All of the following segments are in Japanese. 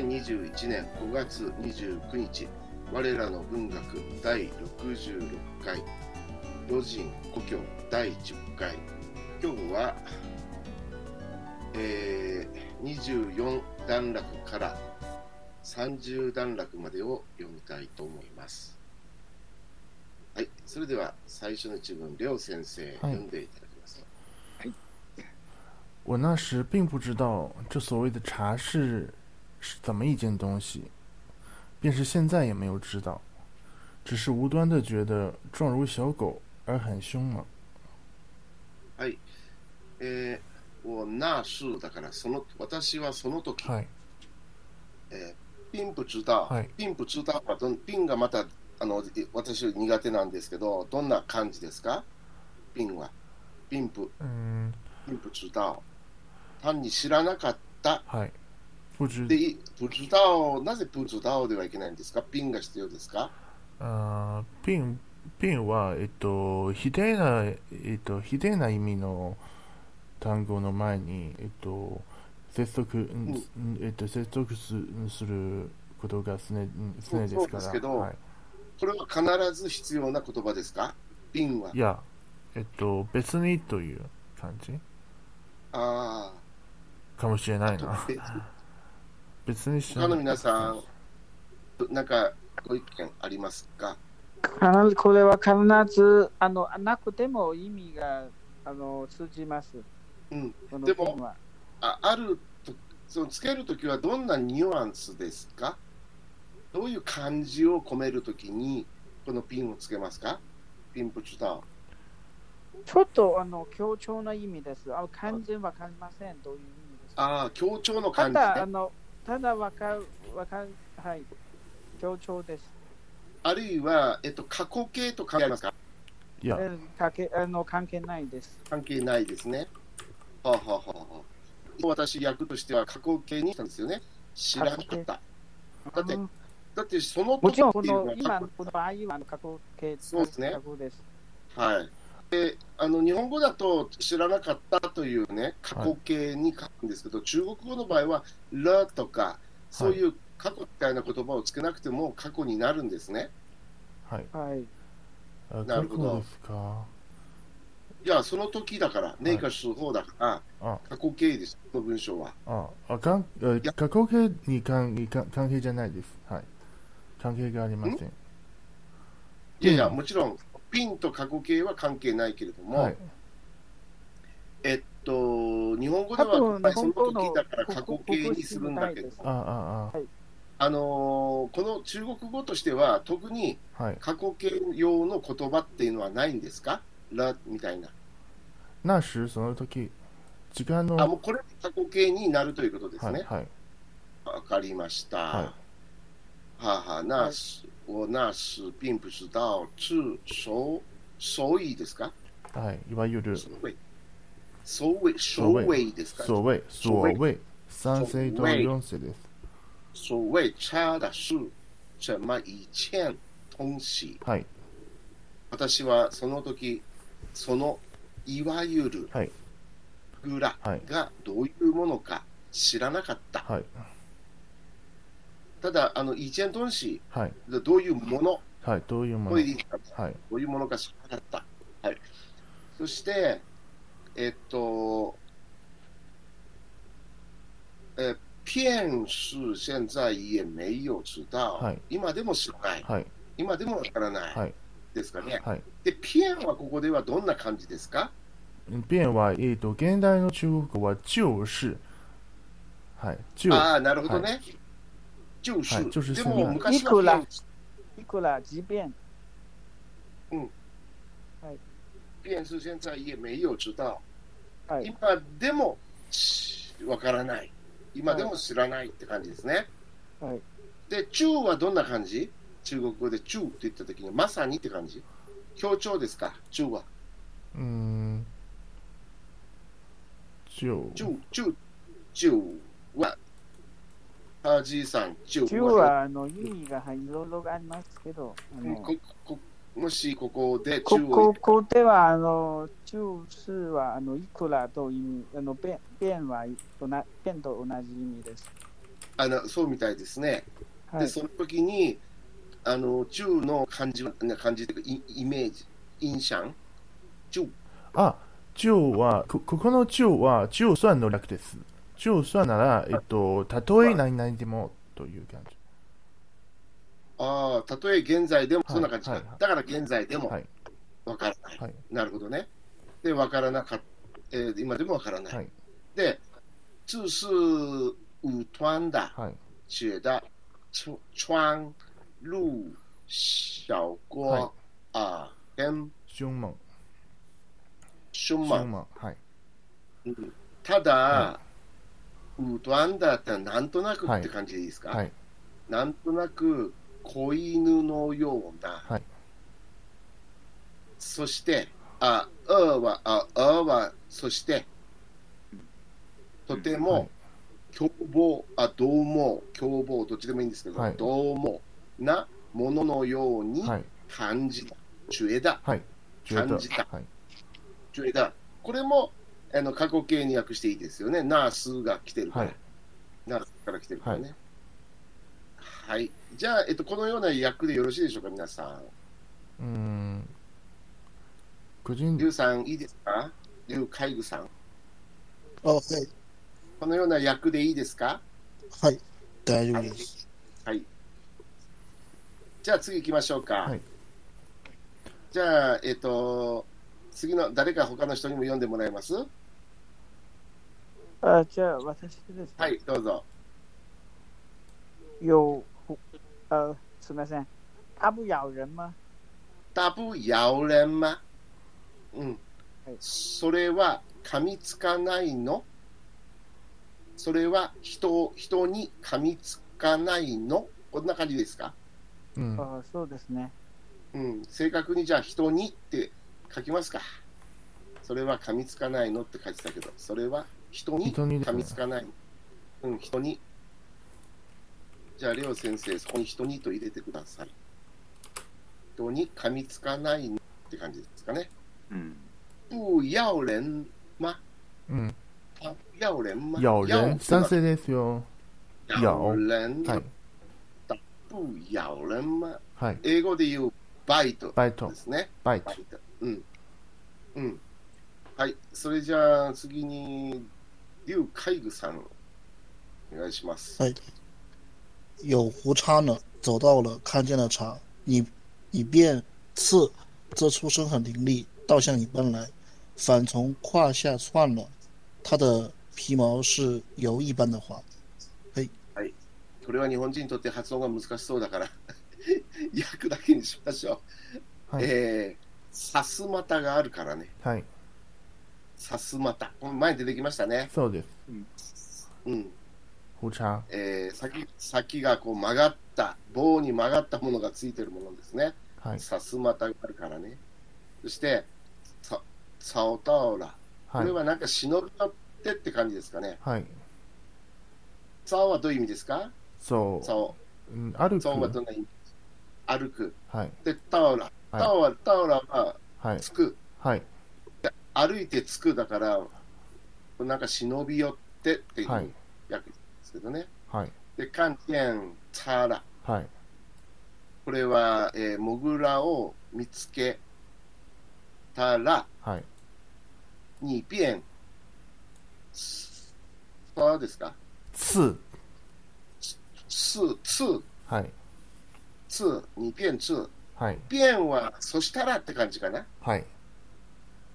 2021年5月29日我らの文学第66回老人故郷第10回。今日は、えー、24段落から30段落までを読みたいと思います。はいそれでは最初の一文梁先生、読んでいただきます。はい。我那时并不知道这所谓的茶室是怎么一件东西，便是现在也没有知道，只是无端的觉得状如小狗而很凶猛。はい、えー、我那时だからその私はその時、はい、えー、并不知道、はい、并不知道はど并がまたあの私苦手なんですけどどんな感じですか？并は并不嗯并不知道単に知らなかった。はい。 不知で不知道なぜ不知道ではいけないんですか？ピンが必要ですか？あピンピンは、えっと、否定な、えっと、否定な意味の単語の前に、えっと、接続、うん、えっと、接続すすることが常常ですから。ですけど、はい、これは必ず必要な言葉ですか？ピンは。いや、えっと、別にという感じああ。かもしれないな。別に他の皆さん、なんかご意見ありますか？これは必ずあのなくても意味があの通じます。うん、でもあ、あるとそのつけるときはどんなニュアンスですか？どういう漢字を込めるときにこのピンをつけますか？ピンプチュタちょっとあの強調な意味です。あ漢字はかりません。どういう意味ですか？ああ、強調の漢字、ね、ただあのただわかる、わかる、はい、強調です。あるいは、えっと、過去形と関係ありますか？いや、かけあの関係ないです。関係ないですね。はあ、はあはあ、私、役としては過去形にしたんですよね。知らなかった。だって、だってそのもちろんこの今この場合は過去形そうですね。はい。であの日本語だと知らなかったというね過去形に書くんですけど、はい、中国語の場合は「ら」とかそういう過去みたいな言葉をつけなくても過去になるんですね。はい。はい、なるほど。いや、その時だから、年か数法だから、過去形です、この文章は。ああかん過去形に関関係じゃないです。はい。関係がありません。いやいや、もちろん、ピンと過去形は関係ないけれども、はい、えっと、日本語ではその時だから過去形にするんだけど、ああのこの中国語としては、特に過去形用の言葉っていうのはないんですか、らみたいな。なし、その時時間の。あ、もうこれ過去形になるということですね。はい。わ、はい、かりました。はい、はあ、はあ、なし。我那时并不知道是所所以ですか？はい、いわゆる所谓所谓所谓ですか？所谓所谓三世と四世です。所谓差的是怎么一件东西はい。私はその時、そのいわゆるグラがどういうものか知らなかった。はい。ただ、あの、イチェントン氏、はい、どういうもの、はい、どういうもの、はい、どういうものか知らなかった。はい。そして、えっと、え、骗是現在也没有知道、はい、今でも知らない、はい、今でもわからない、はい、ですかね。はい、で、ピエンはここではどんな感じですか？ピエンは、えーと、現代の中国語は就是、はい、ああ、なるほどね。はい就是、はい、就是でも昔は、いくら、即便。うん。はい。便是現在也没有知道。はい、今でもわからない。今でも知らないって感じですね。はい。で、中はどんな感じ？中国語で中って言ったときに、まさにって感じ？強調ですか？中は。うん。中。中、中、中はあじいさん、中はあの意味がいろいろありますけど、あのここもしここで中ここではあの中数はあのいくらという意味、あの弁弁はとな弁と同じ意味です。あのそうみたいですね。で、その時に、あの、中の漢字は、漢字というか、イメージ、印象？中。あ、中は、ここの中は、中算の略です。中算なら、えっと、たとえ何々でもという感じ。ああ、たとえ現在でも、そんな感じか。はいはい、だから現在でも、わからない、はい。なるほどね。で、わからなかった、えー、今でもわからない。で、这是五端的，觉得川路小郭啊，跟凶猛，凶猛，はい。うん、ただ、ウトアンダーってなんとなくって感じでいいですか、はい、なんとなく子犬のような、はい、そして、あ、あは、あ、あは、そして、とても、凶暴、あ、どうも、凶暴、どっちでもいいんですけど、はい、どうもなもののように感じた。ジュエダ。はい、感じた。はい、ジュエダ。これも、あの過去形に訳していいですよね。ナースが来てるから。はい、ナースから来てるからね。はい。じゃあ、えっと、このような訳でよろしいでしょうか、皆さん。うん。個人。リュウさん、いいですか？リュウ海部さん。あ、はい。このような役でいいですか？はい、大丈夫です。はい。じゃあ次行きましょうか。はい、じゃあ、えっ、ー、と、次の誰か他の人にも読んでもらえます？あじゃあ私です、ね、はい、どうぞ。有呃，すみません。它不咬人吗？它不咬人吗？うん。はい、それは噛みつかないの？それは人人に噛みつかないの？こんな感じですか、うん、あそうですね。うん、正確にじゃあ人にって書きますか？それは噛みつかないのって書いてたけど、それは人に噛みつかない。うん、人に。じゃあ、レオ先生、そこに人にと入れてください。人に噛みつかないって感じですかね。うん。不要人吗？嗯。咬人吗？咬人，賛成ですよ。咬人。はい。不咬人吗？はい。英語で言うバイトですね。バイト。うん。うん。はい。それじゃあ次に、劉海具さん、お願いします。はい。有胡叉呢，走到了，看见了茶，你你便刺，这出声很凌厉，倒向你奔来，反从胯下窜了。它的皮毛是油一般的滑。はい。はい。これは日本人にとって発音が難しそうだから訳だけにしましょう。はい、えー、さすまたがあるからね。はい。 さすまた。前に出てきましたね。そうです。うん。紅茶。えー、先、先がこう曲がった、棒に曲がったものがついてるものですね。はい。さすまたがあるからね。そして、さ、サオタオラ。これはなんか忍び寄ってって感じですかね。はい。サオはどういう意味ですか？そう。サオ。うん、歩く。サオはどんな意味？歩く。はい。で、タオラ。タオラ、タオラは、はい。つく。はい。歩いてつくだから、なんか忍び寄ってっていう訳ですけどね。はい。で、カンテン、ツァラ。はい。これは、えー、モグラを見つけたら、はい。に变あですか？つつつはいつに变つはい变はそしたらって感じかなはい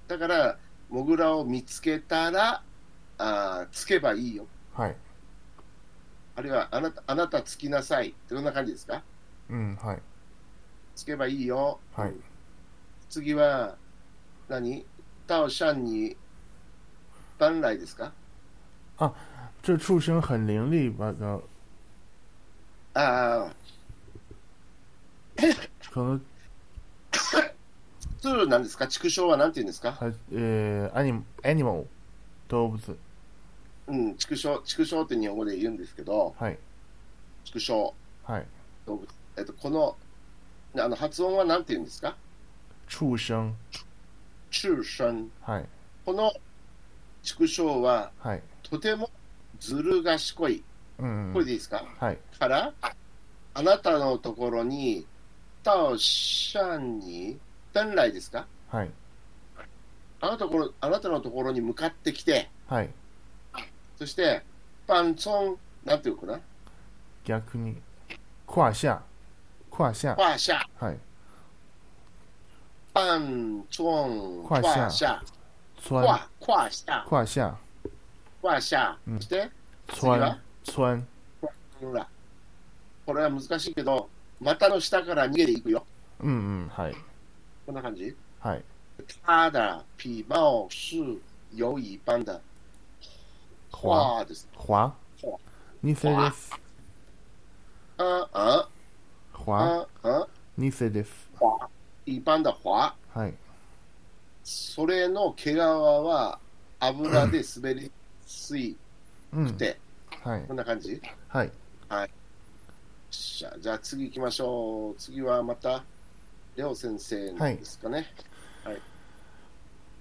だからモグラを見つけたらあつけばいいよはいあるいはあなたあなたつきなさいどんな感じですか？うんはいつけばいいよはい次は何？到山你搬来ですか？あ、这畜生很伶俐吧？ああ。可能。ツーなんですか？畜生はなんて言うんですか？えー、アニアニモ動物。うん、畜生、畜生って日本語で言うんですけど、はい。畜生。はい。動物。えっと、この、あの、発音はなんて言うんですか？畜生。畜生。はい。この畜生は、はい、とてもずる賢い。うんこれでいいですか？はい。から、あなたのところに、到山に、本来ですか？はい。あなたころあなたのところに向かってきて、はい。そして、パンチョン、なんていうかな、逆に。胯下。胯下。胯下、はい。パンチョン、胯下胯。胯胯下、胯下。胯下、うんそして、穿。穿。これは難しいけど、股の下から逃げていくよ。うんうん。はい。こんな感じ？はい。它的皮毛是有一般的滑。花です。滑。滑偽です。ああ、滑。ああ、偽です。滑。一般的滑。はい。それの毛皮は油で滑りやすいうんく。て、はいこ。んな感じ？はい。じゃあじゃあ次行きましょう。次はまた、レオ先生ですかね。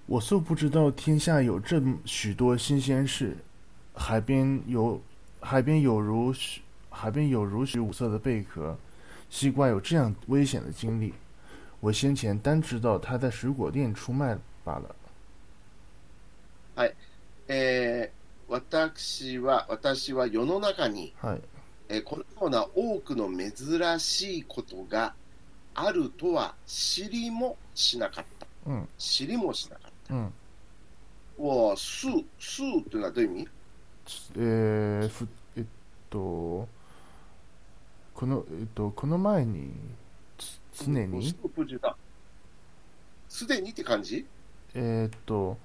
我素不知道天下有这么许多新鲜事，海边有海边有如许海边有如许五色的贝壳，西瓜有这样危险的经历。我先前单知道它在水果店出卖罢了。えー私は、私は世の中に、はい。えーこのような多くの珍しいことがあるとは知りもしなかった。うん。知りもしなかった。うん。我数数というのはどういう意味？えー、ふえっとこのえっとこの前につ常に？すでにって感じ？えーっと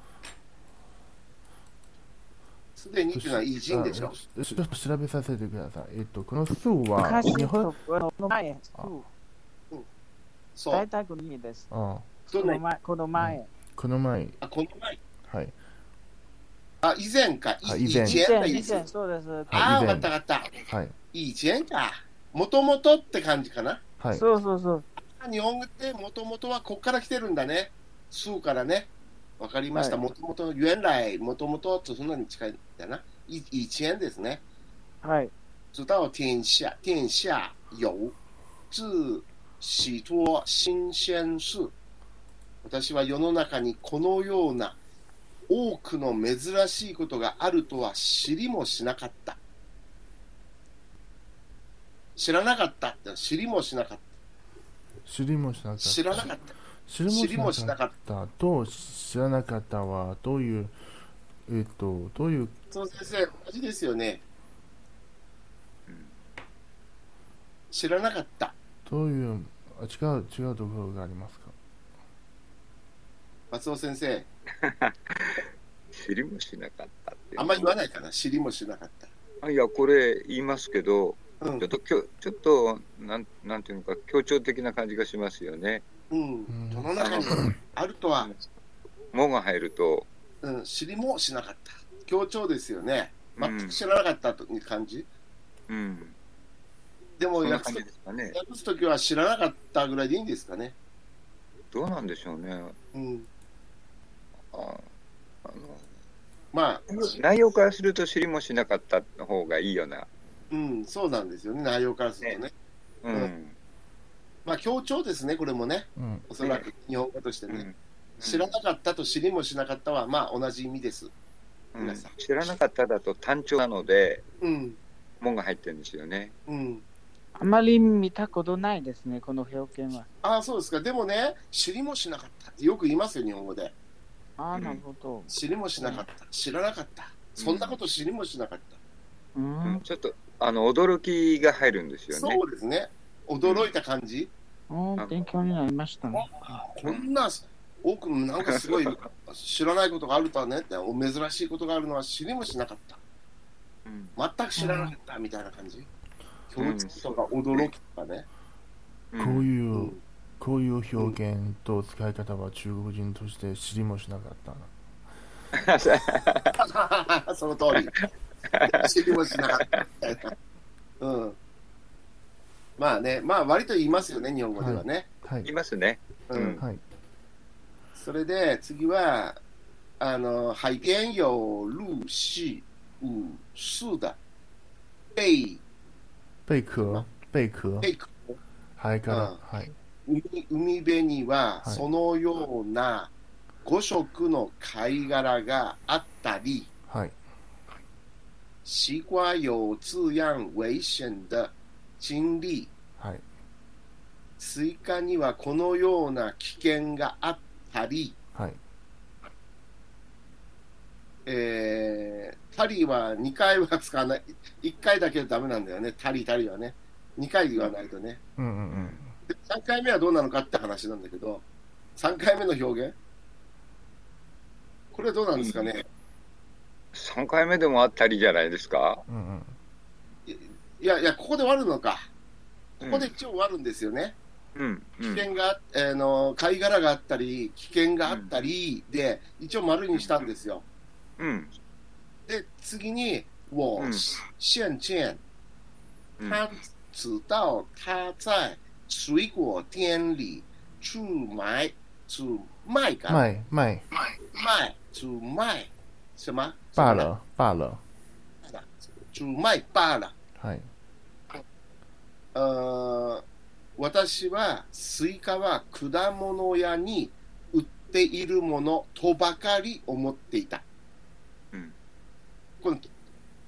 すでにっていうのは偉人でしょ？あし調べさせてください。えっとこの数は昔日本の前、あそう大。体の意味です。あこの前、この前、この前あ、この前？はいあ、以前か。はい以前以以前以前以前、そうです。あわかったわかった。はい以前か。もともとって感じかな？はいそうそうそう。日本語ってもともとはここから来てるんだね。数からね。わかりました。はいもともと、原来、もともととそんなに近いんだな。以以前ですね。はい。知道天下天下有自喜多新鮮事。私は世の中にこのような多くの珍しいことがあるとは知りもしなかった。知らなかったって知りもしなかっ知りもしなかた。った知らなかった。知りもしなかったと知らなかったはどういうえっとどういうそう先生、同じですよね。知らなかった。どういうあ違う違うところがありますか？松尾先生、知りもしなかったっあんまり言わないかな。知りもしなかった。あいや、これ言いますけど、うんちょっときょ、ちょっと、なん、なんていうのか、強調的な感じがしますよね。うん。世の中にあるとは、もが入ると、うん、知りもしなかった。強調ですよね。うん全く知らなかったという感じ。うんな感訳すじですかね。訳すときは知らなかったぐらいでいいんですかね。どうなんでしょうね。うん。ああのまあ、内容からすると知りもしなかったの方がいいような。うん、そうなんですよね。内容からするとね。うん。うまあ、強調ですね、これもね。うんおそらく日本語としてね。うん知らなかったと知りもしなかったは、まあ、同じ意味です。うん皆さん知らなかっただと単調なので、うん。もが入ってるんですよね。うん。あまり見たことないですね、この表現は。ああ、そうですか。でもね、知りもしなかったってよく言いますよ、日本語で。ああ、うんなるほど。知りもしなかった。知らなかった。そんなこと知りもしなかった。ううんん。ちょっと、あの、驚きが入るんですよね。そうですね。驚いた感じ。うん勉強になりましたね。こんな多くのなんかすごい 知らないことがあるとはねってお珍しいことがあるのは知りもしなかったうん全く知らなかったみたいな感じ共通とか驚きとかね、こういう、うん。こういう表現と使い方は中国人として知りもしなかったな。その通り。知りもしなかったみたいな。うん。まあねまあ割と言いますよね日本語ではね、はい。い。ますね。うん。うん。はい。それで次はあの海边有陆续武士的貝、贝壳、贝壳。贝壳。はい。海海辺にははいそのような5色の貝殻があったり、はい。西瓜有这样危险的经历。はい。スイカにはこのような危険があったり、はい。えー、タリは2回は使わない、1回だけダメなんだよね、タリタリはね。2回言わないとね。うんうんうん。で3回目はどうなのかって話なんだけど、3回目の表現？これはどうなんですかね？3回目でもあったりじゃないですか？うんうん。いやいや、ここで終わるのか。ここでうん一応終わるんですよね。うん。危険が、ああの貝殻があったり、危険があったりで、一応丸にしたんですよ。うん。で、次に、我嗯先前うん单知道他在水果店里出卖、出卖干卖卖卖、出卖什么？罢了罢了。出卖罢了。はい。あー私はスイカは果物屋に売っているものとばかり思っていた。うんこの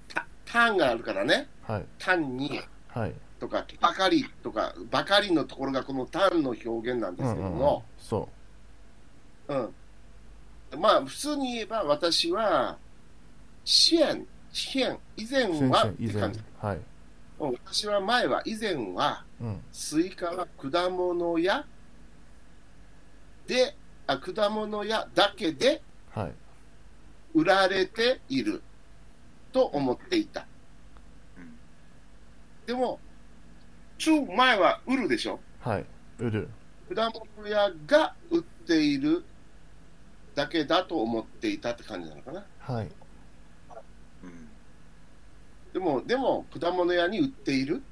た単があるからね、はい。単にはい。とか、ばかりとか、ばかりのところがこの単の表現なんですけども、そうんまあ、普通に言えば私は、先前、先前、以前はって感じ。はい。うん私は前は、以前は、うん。スイカは果物屋で、あ果物屋だけではい。売られていると思っていた。うんでも、中前は売るでしょ？はい。売る。果物屋が売っているだけだと思っていたって感じなのかな。はい。うんでも、でも、果物屋に売っている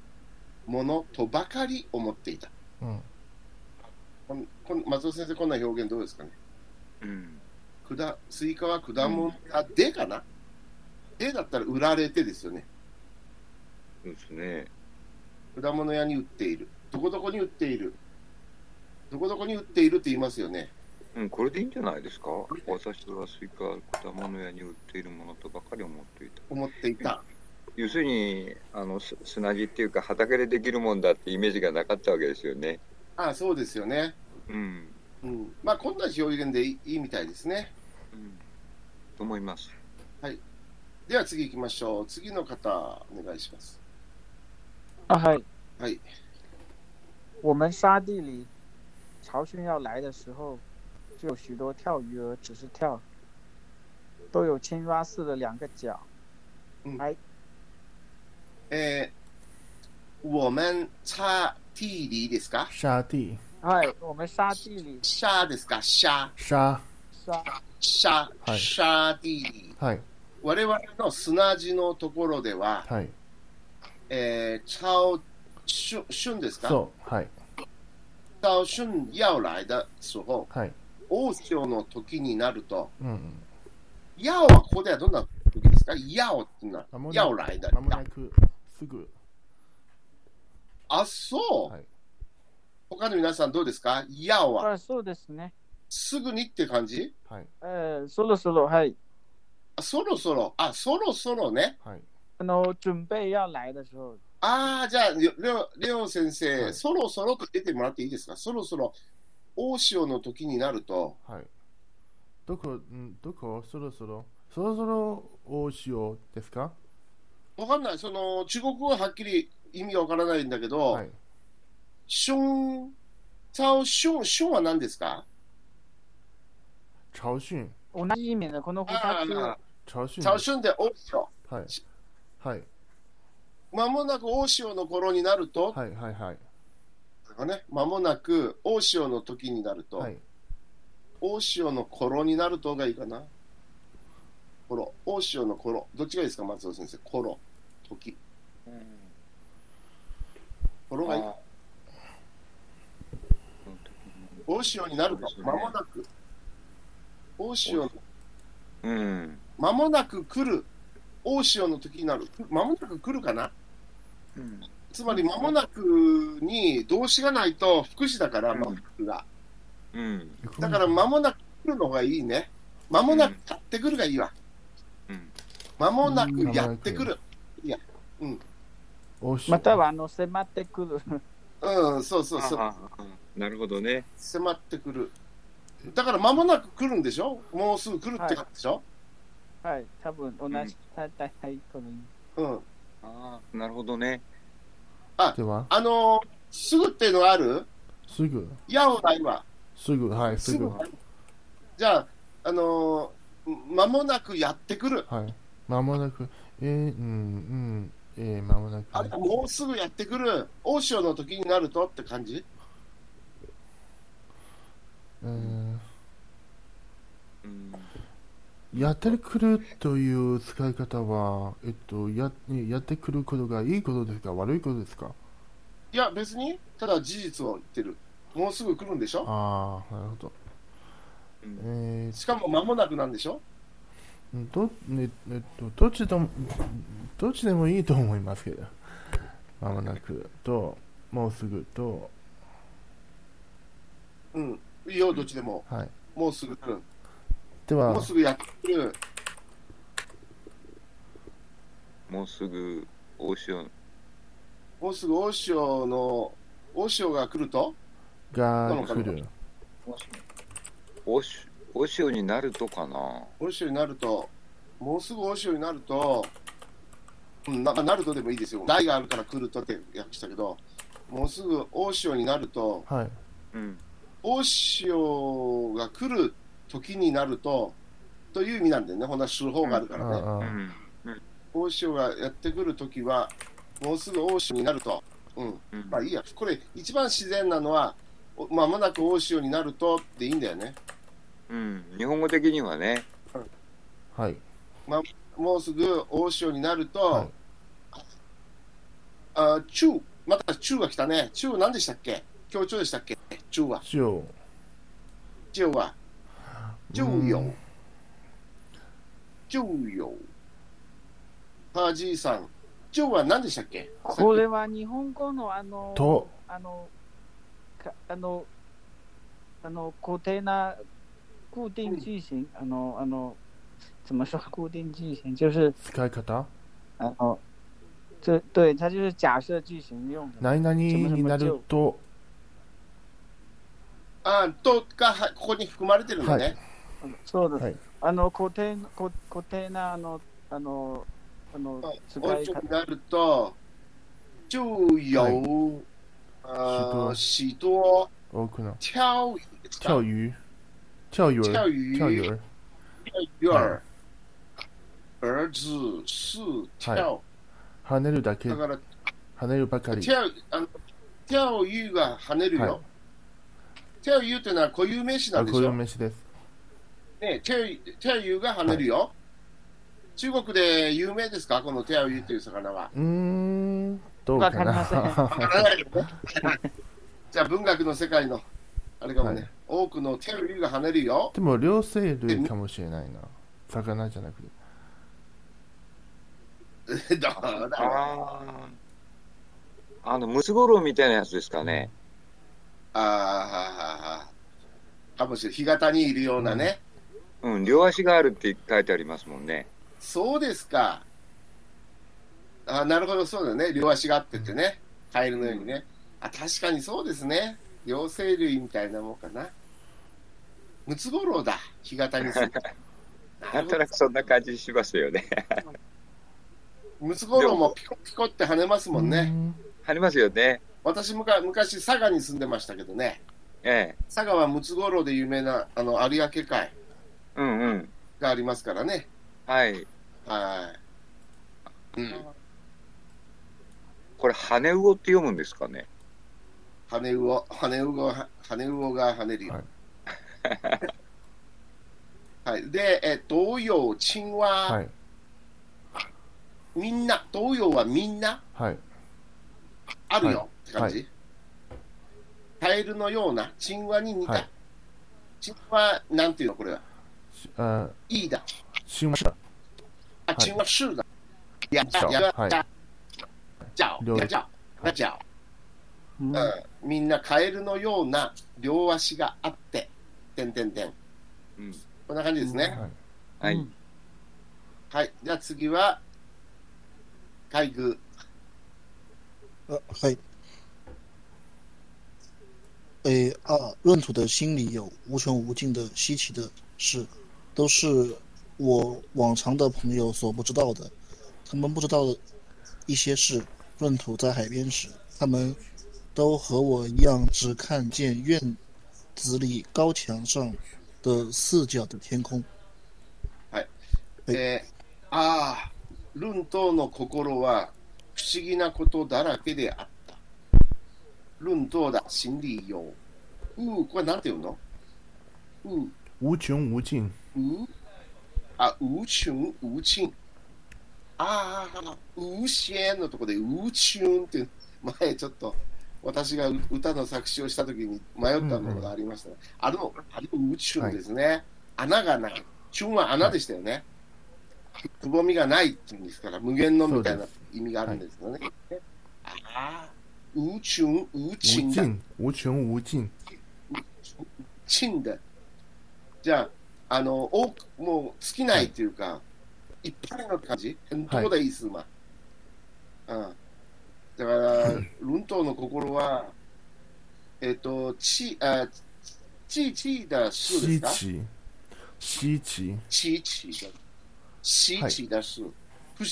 ものとばかり思っていた。うん。こんこん松尾先生、こんな表現どうですかね？うん。果スイカは果物屋でかな、でだったら売られてですよね。そうですね。果物屋に売っている。どこどこに売っている。どこどこに売っているって言いますよね。うん、これでいいんじゃないですか？私はスイカ果物屋に売っているものとばかり思っていた。思っていた。要するに、あの、す砂地っていうか畑でできるもんだってイメージがなかったわけですよね。ああ、そうですよね。うん。うん。まあ、こんな表現でいいいいみたいですね。うん。と思います。では次行きましょう。次の方、お願いします。啊嗨，はい。我们沙地里潮汛要来的时候，就有许多跳鱼儿只是跳，都有青蛙似的两个脚。えー、我们茶地里ですか？沙地。嗨，我们沙地里沙ですか？沙。沙。沙沙。はい沙地里。はい。我々の砂地のところでは、はい。えー、潮春春ですか？そう。はい。潮春要来的时候、はい。大潮の時になると、うんうん。要はここではどんな時ですか？要っていうのは間も、なく要来的。まもなく、すぐ。あ、そう、はい他の皆さんどうですか？要は、あそうですね。すぐにって感じ？はい。えー、そろそろはい。あそろそろ、あ、そろそろね。はい。あの準備要来的时候，ああ、じゃあ、りょりょりょう先生、はいそろそろと出てもらっていいですか？そろそろ、大潮の時になると、はい。どこ、んどこ？そろそろ、そろそろ大潮ですか？わかんない。その、中国語ははっきり意味がわからないんだけど、はい。春、潮春、春は何ですか？潮汛。同じ意味でこの二あつあ、潮汛。潮春で大潮。はい。はい。まもなく大潮の頃になると、はい。はい。はい。ね、まもなく大潮の時になると、はい。大潮の頃になるとがいいかな?頃、大潮の頃、どっちがいいですか、松尾先生。頃、時。頃がいい？あ大潮になるとそうで、すねまもなく、大潮の、うん。まもなく来る、大潮の時になる。まもなく来るかな？つまり間もなくに動詞がないと副詞だから、間もなくが。うん。だから間もなく来るのがいいね。間もなくやってくるがいいわ。うん。間もなくやってくる。おしまたはあの迫ってくる。うん、そうそうそう。なるほどね。迫ってくる。だから間もなく来るんでしょ？もうすぐ来るってことでしょ、はい、多分同じ、うん大体はい、このうん、ああ、なるほどね。では、あのーすぐっていうのがある？すぐ、やおないわ。すぐ、はい、すぐ。じゃあ、あのー間もなくやってくる。はい。まもなく、えー、うん、うん、えー、まもなく。あれもうすぐやってくる。大潮の時になるとって感じ？うーんうん。やってくるという使い方は、えっと、ややってくることがいいことですか、悪いことですか？いや、別に、ただ事実を言ってる。もうすぐ来るんでしょ？ああ、なるほど。うんえしかも間もなくなんでしょ？ー、ど、ね、えっと、どっちでも、どっちでもいいと思いますけど。まもなくと、もうすぐと、うん。いいよ、どっちでも。はい。もうすぐ来る。ではもう、すぐやってくる。もうすぐ、大潮、もうすぐ大潮の、大潮が来ると？が来る。大潮大潮になるとかな。大潮になると、もうすぐ大潮になると、うん、なんかなるとでもいいですよ。台があるから来るとって訳したけど、もうすぐ大潮になると、はい。うん。大潮が来る時になると、という意味なんだよね。ほんな手法があるからね。大潮がやってくるときは、もうすぐ大潮になると。うん。うんまあいいや。これ、一番自然なのは、おまもなく大潮になるとっていいんだよね。うん。日本語的にはね。はい。もうすぐ大潮になると、はいあ中、また中が来たね。中何でしたっけ？強調でしたっけ？中は。中は。中うよん。中よ。はじいさん。中は何でしたっけ？これは日本語のあの、とあの、かあの、あの固定な固定句型，あのあの怎么说固定句型？就是使い方？啊哦，这对它就是假设句型用的。何々になると、あとがはここに含まれてるんだね。そうです。はい。あの固定固固定なあのあのあの使い方。に。なると、就有、呃许多多くの跳跳魚、跳魚跳跳鱼魚儿儿子是跳、跳ねるだけ。だ、から跳ねるばかり。跳あの跳魚が跳ねるよ。はい。跳魚っていうのは固有名詞なあ、こういうんでしょ。飯です。ね、跳跳魚が跳ねるよ。中国で有名ですか？この跳魚っていう魚は。うーん、どうかな。わからないけどね じゃあ文学の世界のあれかもね、はい多くの跳魚が跳ねるよ。でも、両生類かもしれないな。魚じゃなくて。どうだろうああ。あの、ムツゴロウみたいなやつですかね。ああ、かもしれない。干潟にいるようなね。うん、両足があるって書いてありますもんね。そうですか。あなるほど、そうだね。両足があってってね。カエルのようにね。あ、確かにそうですね。両生類みたいなもんかな。ムツゴロウだ。干潟にす る。なんとなくそんな感じしますよね。ムツゴロウもピコピコって跳ねますもんね。ありますよね。私むか、昔、佐賀に住んでましたけどね。ええ。佐賀はムツゴロウで有名なあの有明海うんうん。がありますからね。はい。はい。うん。これ、羽魚って読むんですかね？羽魚、羽魚が、羽魚が跳ねるよ。はい はい。で、え、東洋、青蛙、はい。みんな、東洋はみんな？はい。あるよ、はいって感じ？カエルのような、青蛙に似た。はい青蛙、なんていうの、これは。あ、いいだ。しました。あ、はい青蛙是だ。や、そうや、はいじゃ脚、両两脚、两脚。うん、みんなカエルのような両足があって、てんてんてん。うん。こんな感じですね。はいはい。はい。じゃあ次は、海具。呃，嘿，诶啊，闰土的心里有无穷无尽的稀奇的事，都是我往常的朋友所不知道的，他们不知道的一些事。闰土在海边时，他们都和我一样，只看见院子里高墙上的四角的天空。哎啊，闰土の心は不思議なことだらけであった。闰土だ心理用。嗯，これなんて言うの？嗯，无穷无尽。うーあ、無穷無尽。ああ、無限のところで無窮っていう、前ちょっと私が歌の作詞をしたときに迷ったものがありました、あの、あれ無窮ですね。穴がない。チュンは穴でしたよね。くぼみがないっていうんですから、無限のみたいな意味があるんですよね。ああ、無窮無無尽だ。盡、無窮無盡。尽だ。じゃあ、あの、多く、もう尽きないっていうか、い、っぱいの感じ？很多的意思嘛。うん。だから、ルントの心は、えっ、と、ち、あ、ち、ちだすですか稀奇。稀奇。ち、ちだ。し、ちだす。不思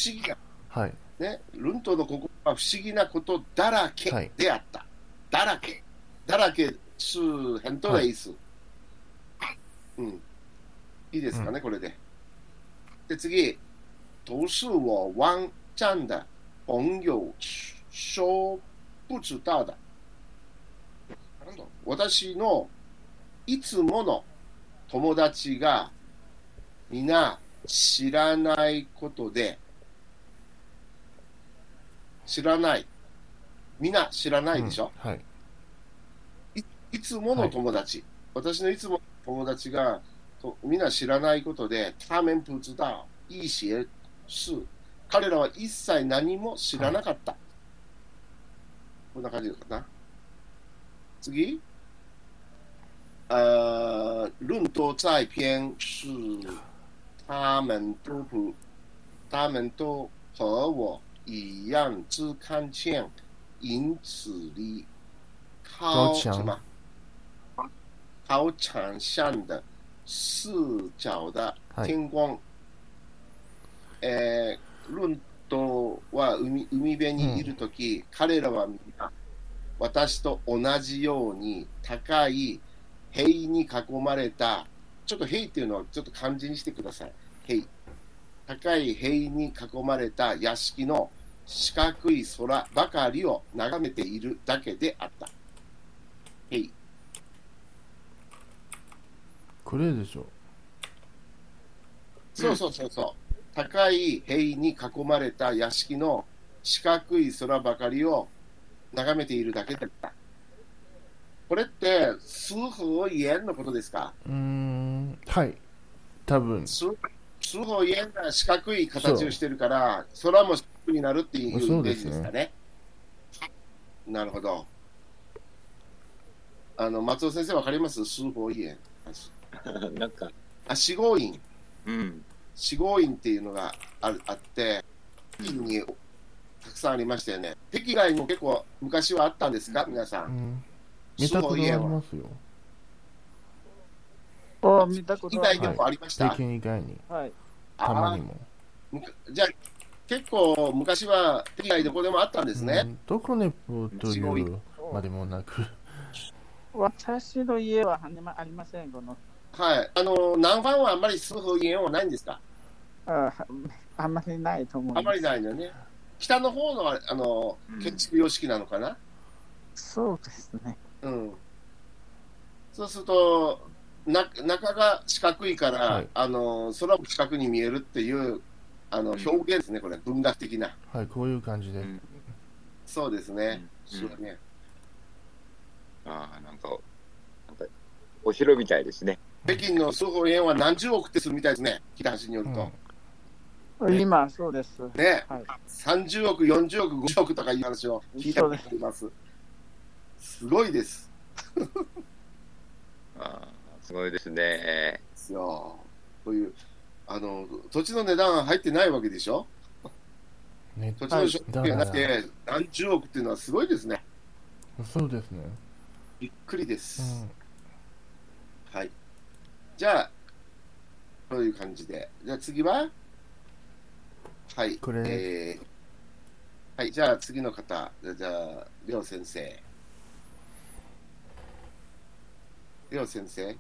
議な、はい。ね。ルントの心は不思議なことだらけはいであった。だらけ。だらけ是很多的意思。うん。いいですかね、これで。で、次。都是我网站的朋友说不知道的。私のいつもの友達が皆知らないことで、知らない。みんな知らないでしょ、うんはい。いつもの友達、私のいつもの友達がとみんな知らないことで、他们不知道一些事。彼らは一切何も知らなかった。こんな感じかな。次？呃，论多在篇是他们都不，他们都和我一样，只看见影子里靠高墙什么？靠墙上的四角的天光。えールントは海海辺にいるとき、彼らはみんな私と同じように高い塀に囲まれた、ちょっと塀っていうのはちょっと漢字にしてください。塀。高い塀に囲まれた屋敷の四角い空ばかりを眺めているだけであった。塀。これでしょ。そうそうそうそう。高い塀に囲まれた屋敷の四角い空ばかりを眺めているだけだった。これって、数法円のことですか？うーん、はい。多分。数数法円が四角い形をしてるから、空も四角になるっていうイメージですかね？なるほど。あの、松尾先生わかります？数法円。なんか、あ、四合院。うん。四合院っていうのがあるあって、北京にたくさんありましたよね。北京以外にも結構昔はあったんですか、皆さ。うんん。見たことありますよ。お見たこと以。外でもありました？北京以外に。はい。たまにも。じゃあ、結構昔は北京以外どこでもあったんですね。うんどこねというまでもなく。私の家はありまありません。このはい。あの、南ファンはあんまり数法院はないんですか？ああんまりないと思う。あんまりないのね。北の方のはあのうん。建築様式なのかな、そうですね。うん、そうするとな中が四角いから、はい。あの空も四角に見えるっていうあのうん。表現ですね、これ。文学的な。はい、こういう感じで。う。ん。そうですね、うん。そうだね。ああ、なんか、なんか、お城みたいですね。北京の数法円は何十億ってするみたいですね北橋によると、うん今、そうです。ね、はい、30億、40億、50億とかいう話を聞いたことあります。すごいです。あすごいですね。ですよ。という、あの、土地の値段入ってないわけでしょ？ね、土地の所得がなくて、何十億っていうのはすごいですね。そうですね。びっくりです。うん、はい。じゃあ、こういう感じで。じゃあ次は？はい。これ、えー、はい。じゃあ次の方。じゃあ、りょう先生。りょう先生？ん？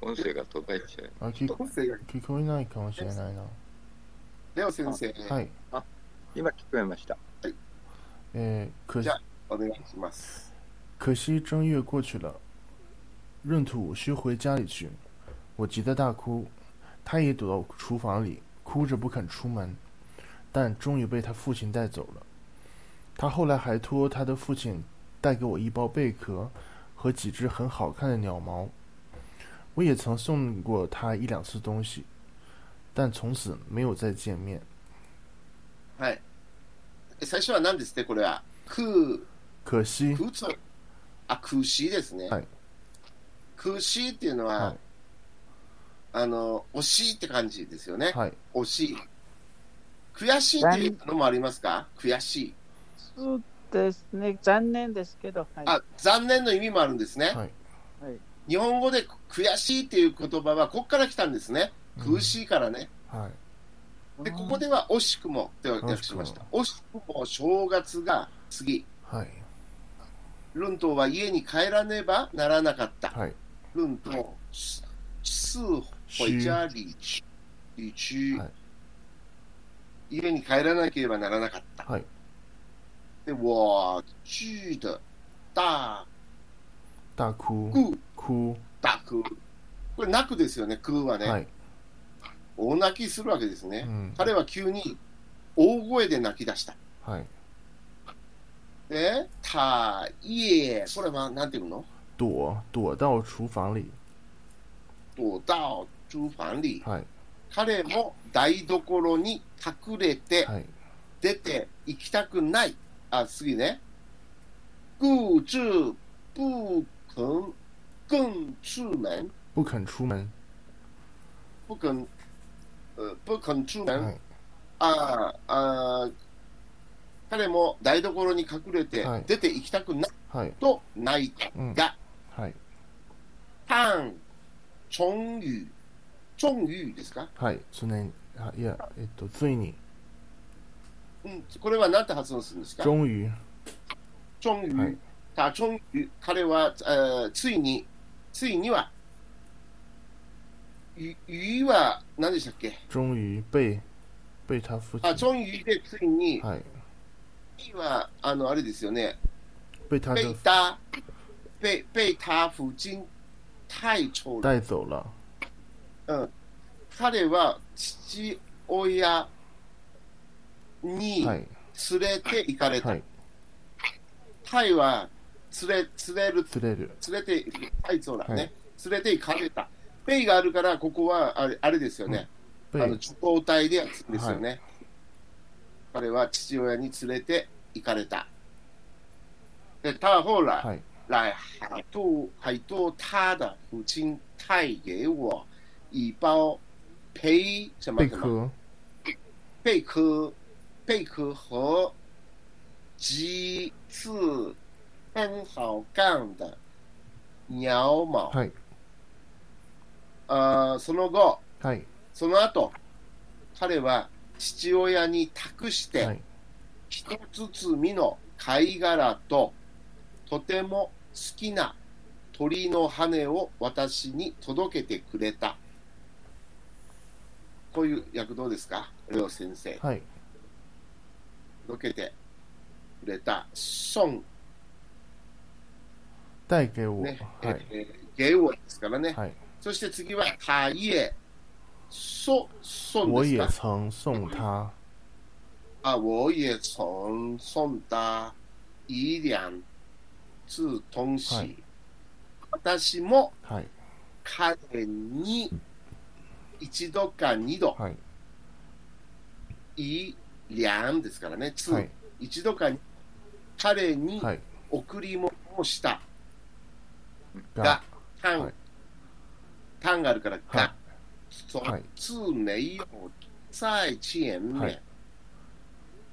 音声が途絶えちゃう。あ聞音声が聞こえないかもしれないな。レオ先生。はい。あ、今聞こえました。はい。えー、可じゃあ、お願いします。可惜正月过去了，闰土需回家里去。我急得大哭，他也躲到厨房里，哭着不肯出门，但终于被他父亲带走了。他后来还托他的父亲带给我一包贝壳和几只很好看的鸟毛。我也曾送过他一两次东西，但从此没有再见面。はい。 最初は何ですね、これは。く、可惜。くつ、あ、くしですね。はい。くしっていうのは、はい、あの、惜しいって感じですよね。はい。惜しい。悔しいっていうのもありますか？悔しい。そうですね。残念ですけど。はい、あ、残念の意味もあるんですね。はい。はい日本語で悔しいっていう言葉はここから来たんですね。苦しいからね。うん、はい。で、ここでは惜しくもって訳しました。惜しくも正月が次。はい。ルントは家に帰らねばならなかった。はい。ルント、是回家里去。里去、はい、家に帰らなければならなかった。はい。で、我记得大大哭。く。たく。これ、泣くですよね、くはね。はい、大泣きするわけですね。うん、彼は急に大声で泣き出した。はい。で、他也、これは何て言うの？躲、躲到厨房里。躲到厨房里。はい。彼も台所に隠れて、出て行きたくない。あ、次ね。固执不肯更出门，不肯出门，不肯，呃，不肯出門。ああ、彼も台所に隠れて出て行きたくない、と泣いたが、はい。パン、チョンユー、チョンユーですか？はい、常に、いや、えっと、ついに。うん、これは何て発音するんですか？終于。終于。はい、他終于、彼は、えー、ついについには、鱼鱼は何でしたっけ？終于被被他父親。あ、終于でついに、はい。鱼は、あの、あれですよね。被他被他被被他父親帶走带走了。うん。彼は父親に連れて行かれた。はい。タイは連れ、連れる。連れる。連れて、はい、そうだね。連れて行かれた。ペイがあるから、ここはあれあれですよね。うん、あの、受講体でですよね、はい。彼は父親に連れて行かれた。で、他后来、はい、来海渡海渡他的父亲带给我一包培什么什么贝壳贝壳和鸡翅很好看的鸟毛。はい。あその後、はい。その後、彼は父親に託して、はい、一包みの貝殻と、とても好きな鳥の羽を私に届けてくれた。こういう役どうですか、レオ先生。はい。届けてくれた。孫带给我。ね、はい、えですからね。はい。そして次は、他也送、送我也曾送他。あ、我也曾送他一两次东西。はい、私もはい。彼に一度か二度、はい。いりゃんですからね、つ、はい。一度か彼にはい。贈り物をしたがはい単があるからが、はいそはいつ没有在前面、はい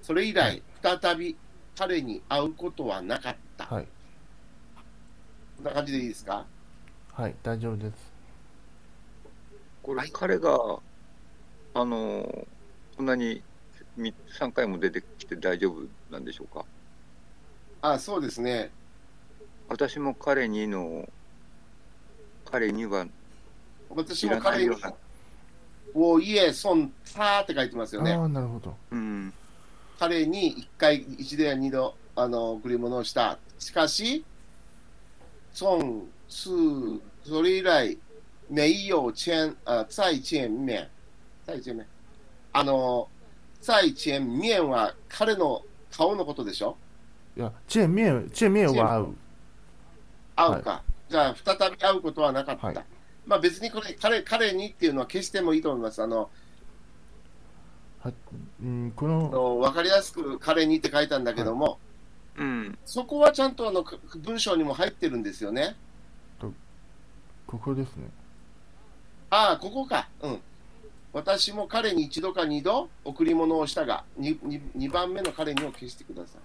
それ以は来い、再び彼に会うことはなかった。はい。ここんな感じでいいですか？はい。大丈夫です。れ、はい彼が、あの、こんなにみ3回も出てきて大丈夫なんでしょうか？あ、そうですね。私も彼にの、彼には私も彼にないような、を家、孫、たって書いてますよね。ああ、なるほど。うん、彼に一回、一度や二度、あの、贈り物をした。しかし、孫、つ、それ以来、没有见、あ、再见面。再见面。あの、再见面は彼の顔のことでしょ？いや、见面、见面は会う。会うか。じゃあ、再び会うことはなかった。はいまあ別にこれ、彼、彼にっていうのは消してもいいと思います。あの、うん、こあの、のわかりやすく彼にって書いたんだけども、うん、そこはちゃんとあのく文章にも入ってるんですよね。ここですね。ああ、ここか。うん。私も彼に一度か二度贈り物をしたが、2, 二二番目の彼にを消してくださ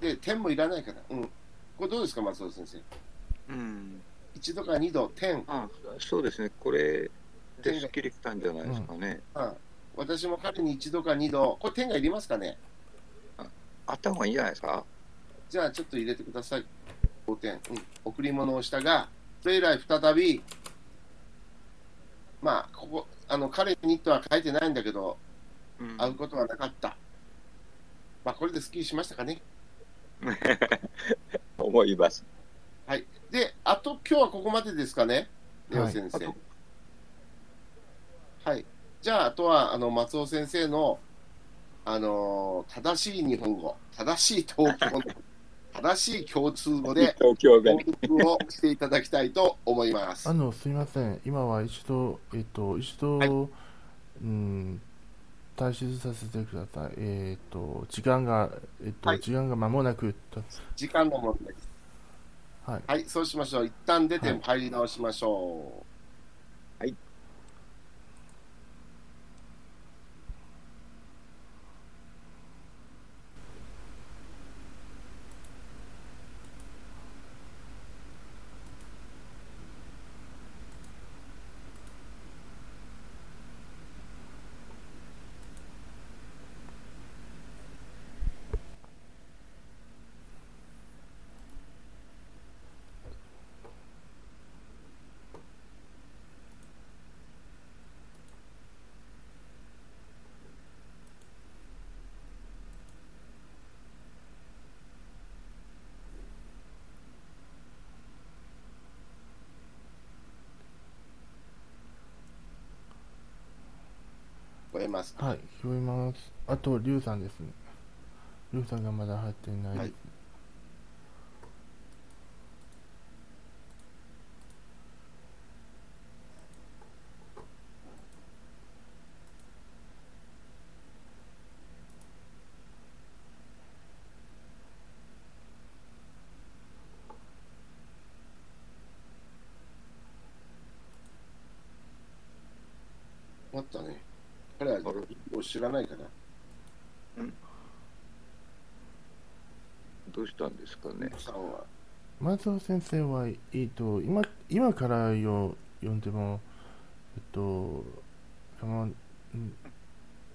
い。で、点もいらないから。うん。これどうですか、松尾先生？うん。一度か二度、点。あそうですね、これですっきりきたんじゃないですかね。うん。私も彼に一度か二度、これ点がいりますかね？あった方がいいんじゃないですか？じゃあちょっと入れてください。5点。うん。贈り物をしたが、それ以来再び、まあ、ここ、あの、彼にとは書いてないんだけど、うん会うことはなかった。まあ、これですっきりしましたかね？思います。はい。で、あと、今日はここまでですかね、レオはい先生。あはい。じゃあ、あとは、あの、松尾先生の、あのー正しい日本語、正しい東京の、正しい共通語で、東京弁をしていただきたいと思いますあ。の、すみません。今は一度、えっと、一度、はいうん、退出させてください。えっと、時間が、えっと、はい時間が間もなくた、時間の問題です。はい。はい、そうしましょう。一旦出てはい入り直しましょう。ます。はい、聞こえます。あと、リュウさんですね。リュウさんがまだ入っていない。はいあったね。彼はあるを知らないかな。どうしたんですかね。さんは。松尾先生は、えっと、今、今からよ読んでも、えっと、あの、うん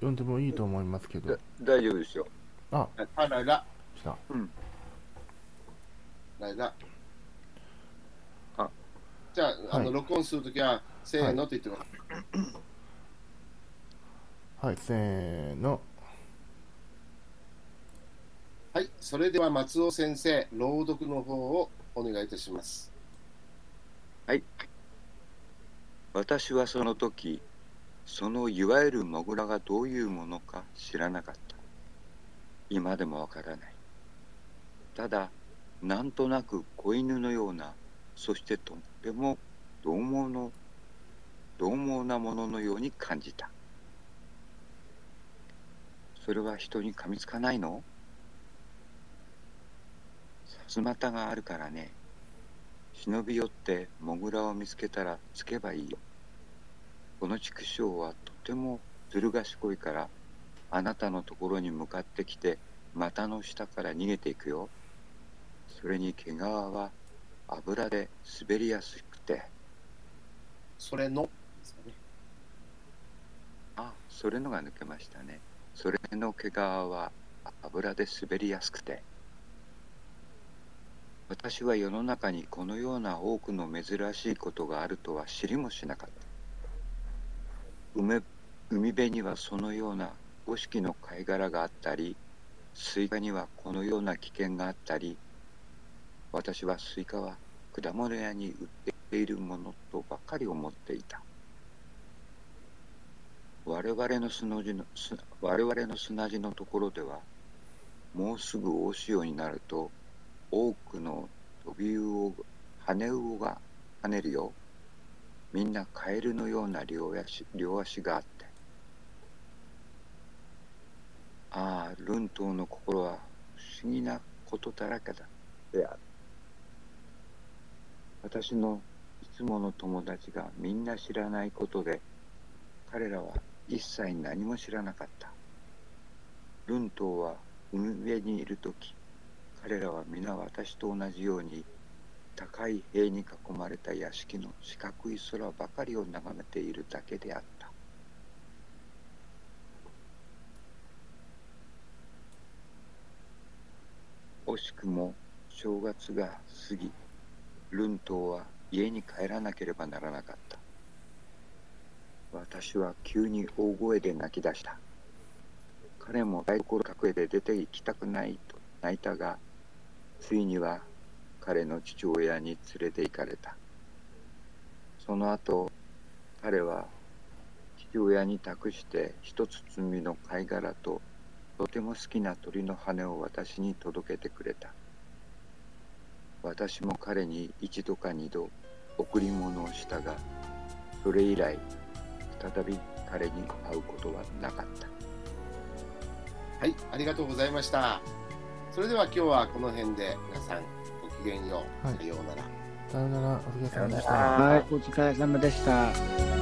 読んでもいいと思いますけどだ、大丈夫ですよ。あ、あ、来了。来た。来了。あじゃあ、あの、はい録音するときは、せーのって言ってます。はい、せーの。はい、それでは松尾先生、朗読の方をお願いいたします。私はその時、そのいわゆるモグラがどういうものか知らなかった。今でもわからない。ただ、なんとなく子犬のようなそしてとっても獰猛の獰猛なもののように感じたそれは人に噛みつかないの？さすまたがあるからね。忍び寄ってモグラを見つけたらつけばいいよ。この畜生はとてもずる賢いからあなたのところに向かってきて股の下から逃げていくよ。それに毛皮は油で滑りやすくて。それのあそれのが抜けましたねそれの毛皮は油で滑りやすくて私は世の中にこのような多くの珍しいことがあるとは知りもしなかった。海海辺にはそのような五色の貝殻があったりスイカにはこのような危険があったり私はスイカは果物屋に売っているものとばかり思っていた。我々の砂地の我々の砂地のところではもうすぐ大潮になると多くの飛び魚跳ね魚が跳ねるよみんなカエルのような両足両足があってああルン島の心は不思議なことだらけだ。である。私のいつもの友達がみんな知らないことで彼らは一切何も知らなかった。ルン島は海辺にいる時彼らは皆私と同じように高い塀に囲まれた屋敷の四角い空ばかりを眺めているだけであった。惜しくも正月が過ぎルン島は家に帰らなければならなかった。私は急に大声で泣き出した。彼も台所隠れて出て行きたくないと泣いたがついには彼の父親に連れて行かれた。その後彼は父親に託して一つ摘みの貝殻ととても好きな鳥の羽を私に届けてくれた。私も彼に一度か二度贈り物をしたがそれ以来再び彼に会うことはなかった。はいありがとうございました。それでは今日はこの辺で皆さんごきげんよう、はい、さようなら。さようなら。お疲れ様でした。はい。お疲れ様でした